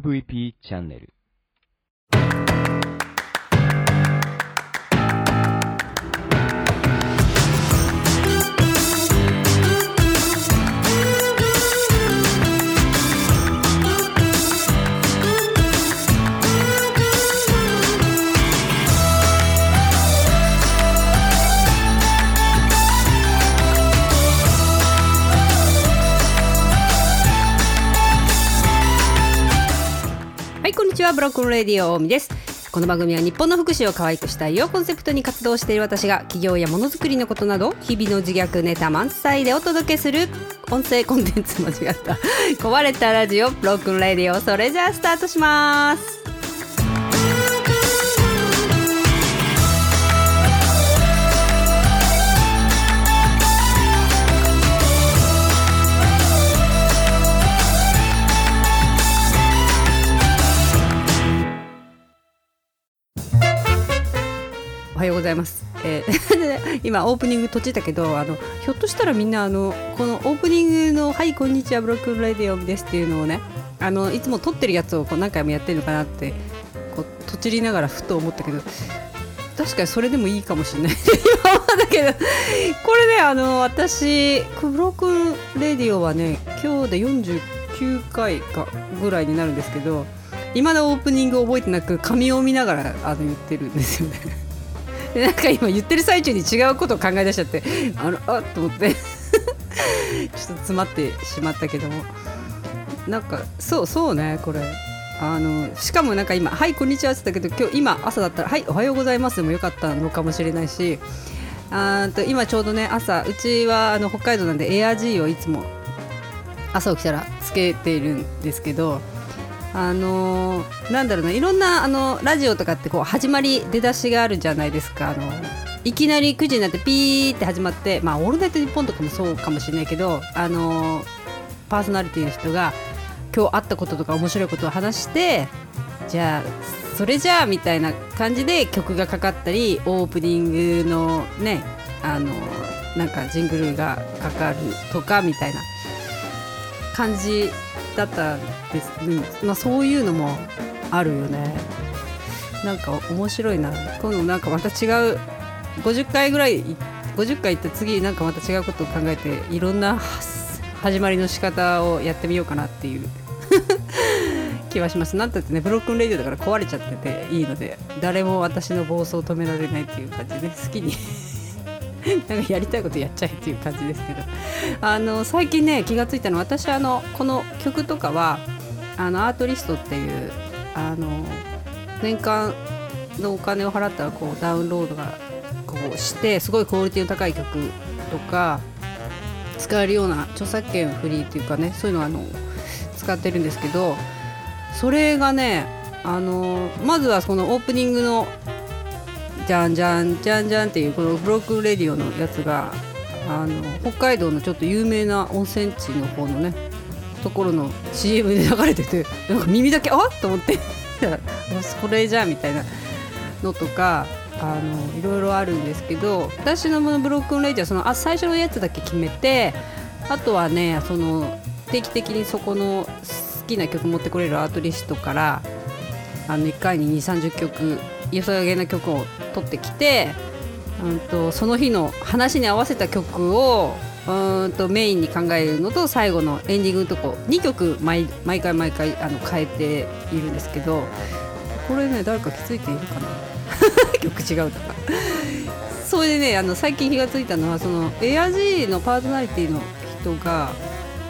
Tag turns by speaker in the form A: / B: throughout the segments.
A: MVP チャンネル。
B: ブロックンレディオ大見です。この番組は日本の福祉を可愛くしたいをコンセプトに活動している私が企業やものづくりのことなど日々の自虐ネタ満載でお届けする音声コンテンツ間違った。壊れたラジオブロックンレディオ。それじゃあスタートします。ございます、えー 今オープニング閉じたけどあのひょっとしたらみんなあのこのオープニングの「はいこんにちはブロックンレディオです」っていうのをねあのいつも撮ってるやつをこう何回もやってるのかなってこうとちりながらふと思ったけど確かにそれでもいいかもしれない 今はだけど。これねあの私ブロックンレディオはね今日で49回かぐらいになるんですけど今のオープニング覚えてなく紙を見ながらあの言ってるんですよね。でなんか今言ってる最中に違うことを考え出しちゃってあのあっと思って。ちょっと詰まってしまったけども。なんかそうそうねこれ。あのしかもなんか今「はいこんにちは」って言ったけど今日今朝だったら「はいおはようございます」でもよかったのかもしれないしあーと今ちょうどね朝うちはあの北海道なんでエア G をいつも朝起きたらつけているんですけどあのーなんだろうないろんなあのラジオとかってこう始まり出だしがあるじゃないですか。あのいきなり9時になってピーって始まってまあ「オールナイトニッポン」とかもそうかもしれないけどあのーパーソナリティの人が今日あったこととか面白いことを話してじゃあそれじゃあみたいな感じで曲がかかったりオープニングのねあのなんかジングルがかかるとかみたいな感じだったんです、うんまあ、そういうのもあるよね。なんか面白いな。今度なんかまた違う50回ぐらい50回行って次なんかまた違うことを考えていろんな始まりの仕方をやってみようかなっていう。気はします。なんたってねブロックンレディオだから壊れちゃってていいので誰も私の暴走を止められないっていう感じで、ね、好きに なんかやりたいことやっちゃえっていう感じですけど。あの最近ね気がついたのは私あのこの曲とかはあのアートリストっていうあの年間のお金を払ったらこうダウンロードがこうしてすごいクオリティの高い曲とか使えるような著作権フリーっていうかねそういうのをあの使ってるんですけどそれがねあのまずはそのオープニングのじゃんじゃんじゃんじゃんっていうこのブロックンレディオのやつがあの北海道のちょっと有名な温泉地の方のねところの CM で流れててなんか耳だけあっと思って。それじゃあみたいなのとかあのいろいろあるんですけど私のブロックンレディオはそのあ最初のやつだけ決めてあとはねその定期的にそこの好きな曲持ってこれる Artlist からあの1回に2 3 0曲良さげな曲を取ってきて、うん、とその日の話に合わせた曲をうんとメインに考えるのと最後のエンディングのとこ2曲毎毎回毎回あの変えているんですけどこれね誰か気づいているかな？曲違うとか。それでねあの最近気がついたのはそのエアジーのパーソナリティの人が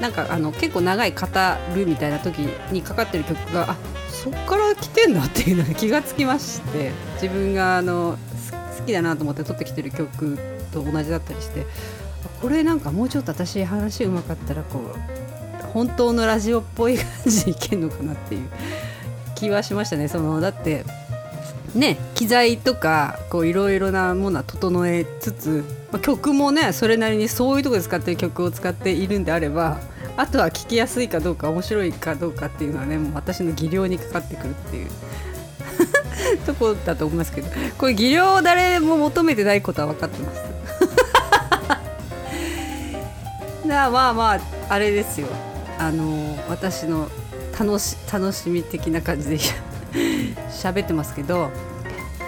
B: なんかあの結構長い語るみたいな時にかかってる曲があそっから来てんだっていうのに気がつきまして。自分があの好きだなと思って撮ってきてる曲と同じだったりしてこれなんかもうちょっと私話うまかったらこう本当のラジオっぽい感じでいけんのかなっていう 気はしましたね。そのだってね機材とかいろいろなものは整えつつ、まあ、曲もねそれなりにそういうとこで使ってる曲を使っているんであればあとは聴きやすいかどうか面白いかどうかっていうのはねもう私の技量にかかってくるっていう。とこだと思いますけどこれ技量誰も求めてないことは分かってます。だからまあまああれですよ。あの私の楽し楽しみ的な感じで 喋ってますけど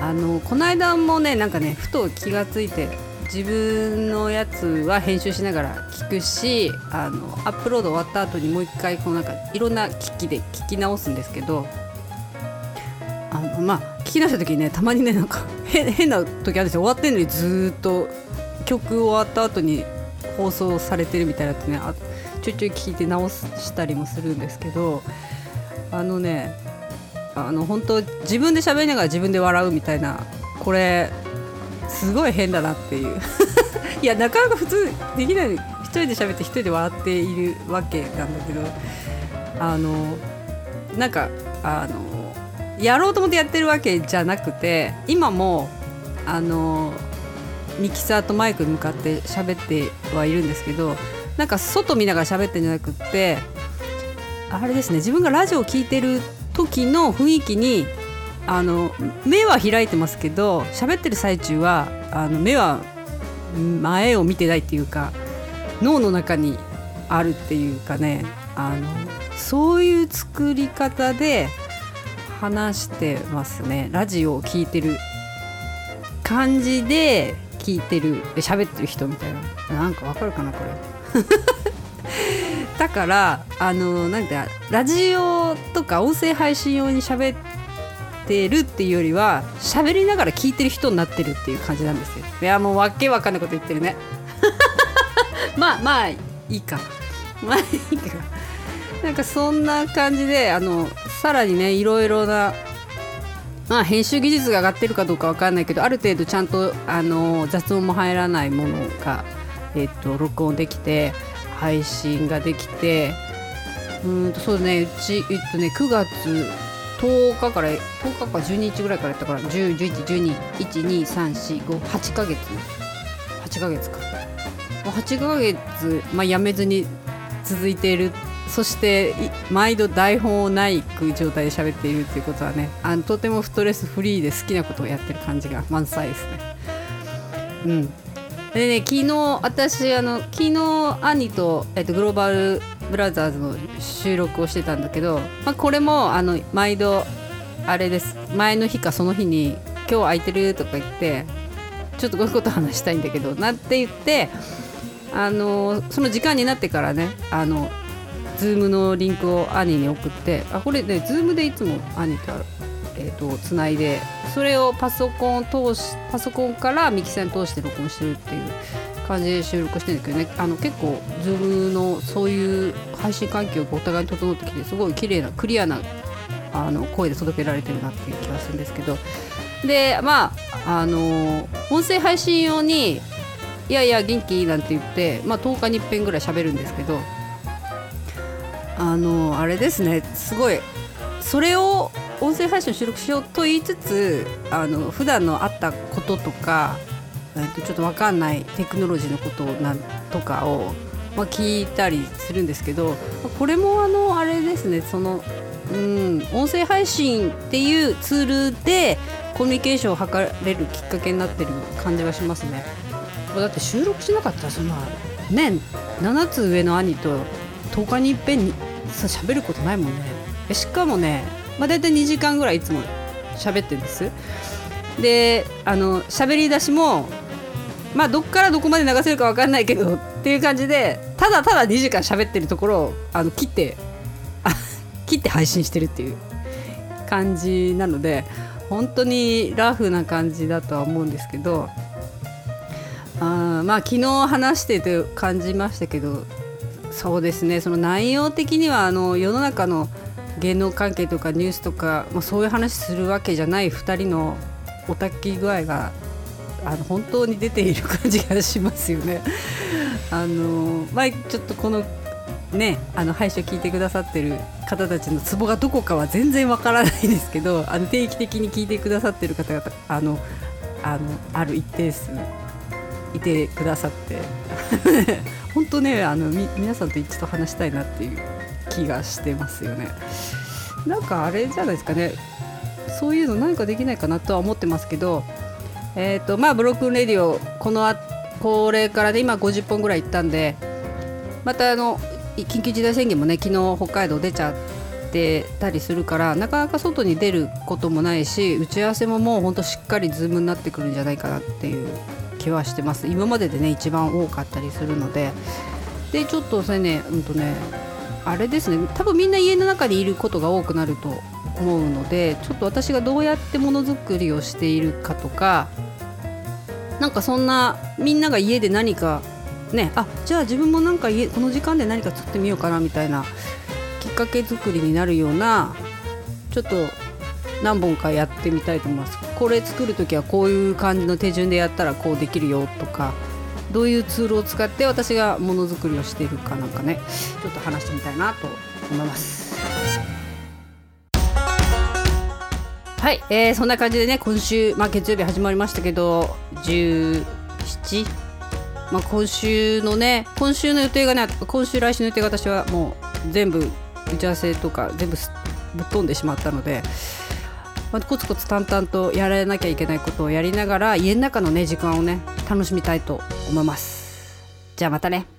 B: あのこの間もねなんかねふと気がついて自分のやつは編集しながら聞くしあのアップロード終わった後にもう一回こうなんかいろんな機器で聞き直すんですけどあのまあき直した時にねたまにねなんか 変な時あるんですよ。終わってんのにずっと曲終わった後に放送されてるみたいなってねあちょいちょい聞いて直したりもするんですけどあのねあの本当自分で喋りながら自分で笑うみたいなこれすごい変だなっていう。いやなかなか普通できない。一人で喋って一人で笑っているわけなんだけどあのなんかあのやろうと思ってやってるわけじゃなくて今もあのミキサーとマイクに向かって喋ってはいるんですけどなんか外見ながら喋ってんじゃなくってあれですね自分がラジオを聴いてる時の雰囲気にあの目は開いてますけど喋ってる最中はあの目は前を見てないっていうか脳の中にあるっていうかねあのそういう作り方で話してますね。ラジオを聴いてる感じで聞いてる。喋ってる人みたいな。なんかわかるかなこれ。だからあのなんかラジオとか音声配信用に喋ってるっていうよりは喋りながら聞いてる人になってるっていう感じなんですよ。いやもうわけわかんないこと言ってるね。まあまあいいか。まあいいか。なんかそんな感じであのさらにねいろいろなまあ編集技術が上がってるかどうかわかんないけどある程度ちゃんとあの雑音も入らないものが、えっと録音できて配信ができてうんとそうねうち、えっとね、9月10日から10日か12日ぐらいからやったから10、11、12、1、2、3、4、5、8ヶ月。8ヶ月か。8ヶ月、まあ、やめずに続いているそして毎度台本をない状態で喋っているということはねあのとてもストレスフリーで好きなことをやってる感じが満載ですね。うんでね昨日私あの昨日兄と、えっと、グローバルブラザーズの収録をしてたんだけど、まあ、これもあの毎度あれです前の日かその日に「今日空いてる?」とか言ってちょっとこういうこと話したいんだけどなって言ってあのその時間になってからねあの Zoom のリンクを兄に送ってあこれね Zoom でいつも兄とえーと、つないでそれをパソコン通しパソコンからミキサーに通して録音してるっていう感じで収録してるんですけどねあの結構 Zoom のそういう配信環境がお互いに整ってきてすごい綺麗なクリアなあの声で届けられてるなっていう気がするんですけどでまああの音声配信用に「いやいや元気?」なんて言って、まあ、10日に1遍ぐらい喋るんですけどあのあれですね。すごい。それを音声配信収録しようと言いつつあの普段のあったこととか、えー、とちょっと分かんないテクノロジーのことなんとかを、まあ、聞いたりするんですけどこれもあのあれですね。その、うん、音声配信っていうツールでコミュニケーションを図れるきっかけになってる感じはしますね。だって収録しなかったらそんなね7つ上の兄と10日にいっぺんにさ喋ることないもんね。しかもねまあ、大体2時間ぐらいいつも喋ってるんです。であの喋り出しもまあどっからどこまで流せるか分かんないけどっていう感じでただただ2時間喋ってるところをあの切って切って配信してるっていう感じなので本当にラフな感じだとは思うんですけどあまあ昨日話してて感じましたけどそうですねその内容的にはあの世の中の芸能関係とかニュースとか、まあ、そういう話するわけじゃない2人のおたき具合があの本当に出ている感じがしますよね。あのまあ、ちょっとこのね、あの配信を聞いてくださってる方たちのツボがどこかは全然わからないですけど あの定期的に聞いてくださってる方々あのあのある一定数いてくださって本当ねあのみ皆さんと一度話したいなっていう気がしてますよね。なんかあれじゃないですかねそういうの何かできないかなとは思ってますけど、えーとまあ、ブロックンレディオこのあこれからで、ね、今50本ぐらい行ったんでまたあの緊急事態宣言もね昨日北海道出ちゃってたりするからなかなか外に出ることもないし打ち合わせももうほんとしっかりズームになってくるんじゃないかなっていう気はしてます。今まででね一番多かったりするので。でちょっとそれねうんとねあれですね。多分みんな家の中にいることが多くなると思うのでちょっと私がどうやってものづくりをしているかとかなんかそんなみんなが家で何かねあじゃあ自分もなんか家この時間で何か作ってみようかなみたいなきっかけ作りになるようなちょっと何本かやってみたいと思います。これ作る時はこういう感じの手順でやったらこうできるよとかどういうツールを使って私がものづくりをしているかなんかねちょっと話してみたいなと思います。はい、えー、そんな感じでね今週、まあ、月曜日始まりましたけど17まあ、今週のね今週の予定がね今週来週の予定が私はもう全部打ち合わせとか全部ぶっ飛んでしまったので、まあ、コツコツ淡々とやられなきゃいけないことをやりながら家の中のね時間をね楽しみたいと思います。じゃあまたね。